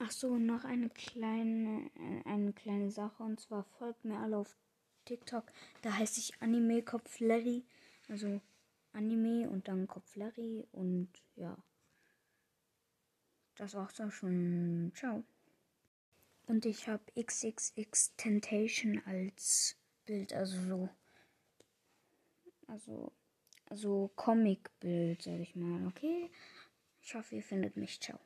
Ach so, noch eine kleine, eine kleine Sache. Und zwar folgt mir alle auf TikTok. Da heiße ich Anime Kopf Larry. Also Anime und dann Kopf Larry. Und ja. Das war's auch schon. Ciao. Und ich habe XXX Temptation als Bild. Also so. Also. Also Comic-Bild, sag ich mal. Okay. Ich hoffe, ihr findet mich. Ciao.